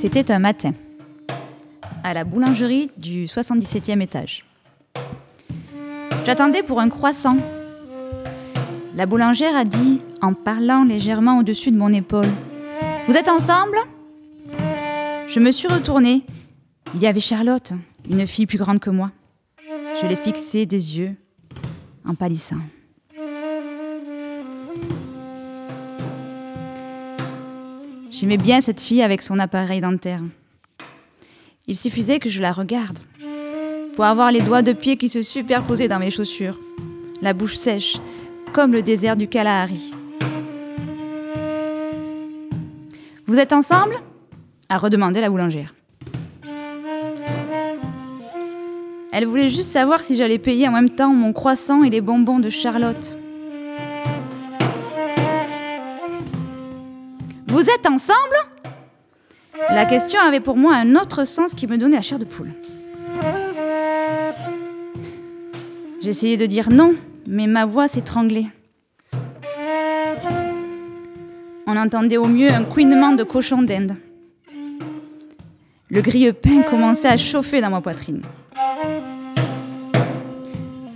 C'était un matin, à la boulangerie du 77e étage. J'attendais pour un croissant. La boulangère a dit, en parlant légèrement au-dessus de mon épaule, Vous êtes ensemble? Je me suis retournée. Il y avait Charlotte, une fille plus grande que moi. Je l'ai fixée des yeux, en pâlissant. J'aimais bien cette fille avec son appareil dentaire. Il suffisait que je la regarde pour avoir les doigts de pied qui se superposaient dans mes chaussures, la bouche sèche, comme le désert du Kalahari. Vous êtes ensemble? A redemandé la boulangère. Elle voulait juste savoir si j'allais payer en même temps mon croissant et les bonbons de Charlotte. Vous êtes ensemble? La question avait pour moi un autre sens qui me donnait la chair de poule. J'essayais de dire non, mais ma voix s'étranglait. On entendait au mieux un couinement de cochon d'Inde. Le grille-pain commençait à chauffer dans ma poitrine.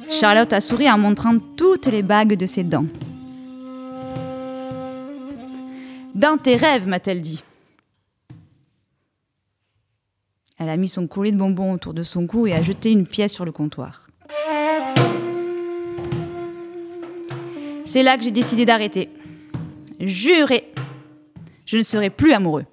Charlotte a souri en montrant toutes les bagues de ses dents. Dans tes rêves, m'a-t-elle dit. Elle a mis son collier de bonbons autour de son cou et a jeté une pièce sur le comptoir. C'est là que j'ai décidé d'arrêter. Juré, je ne serai plus amoureux.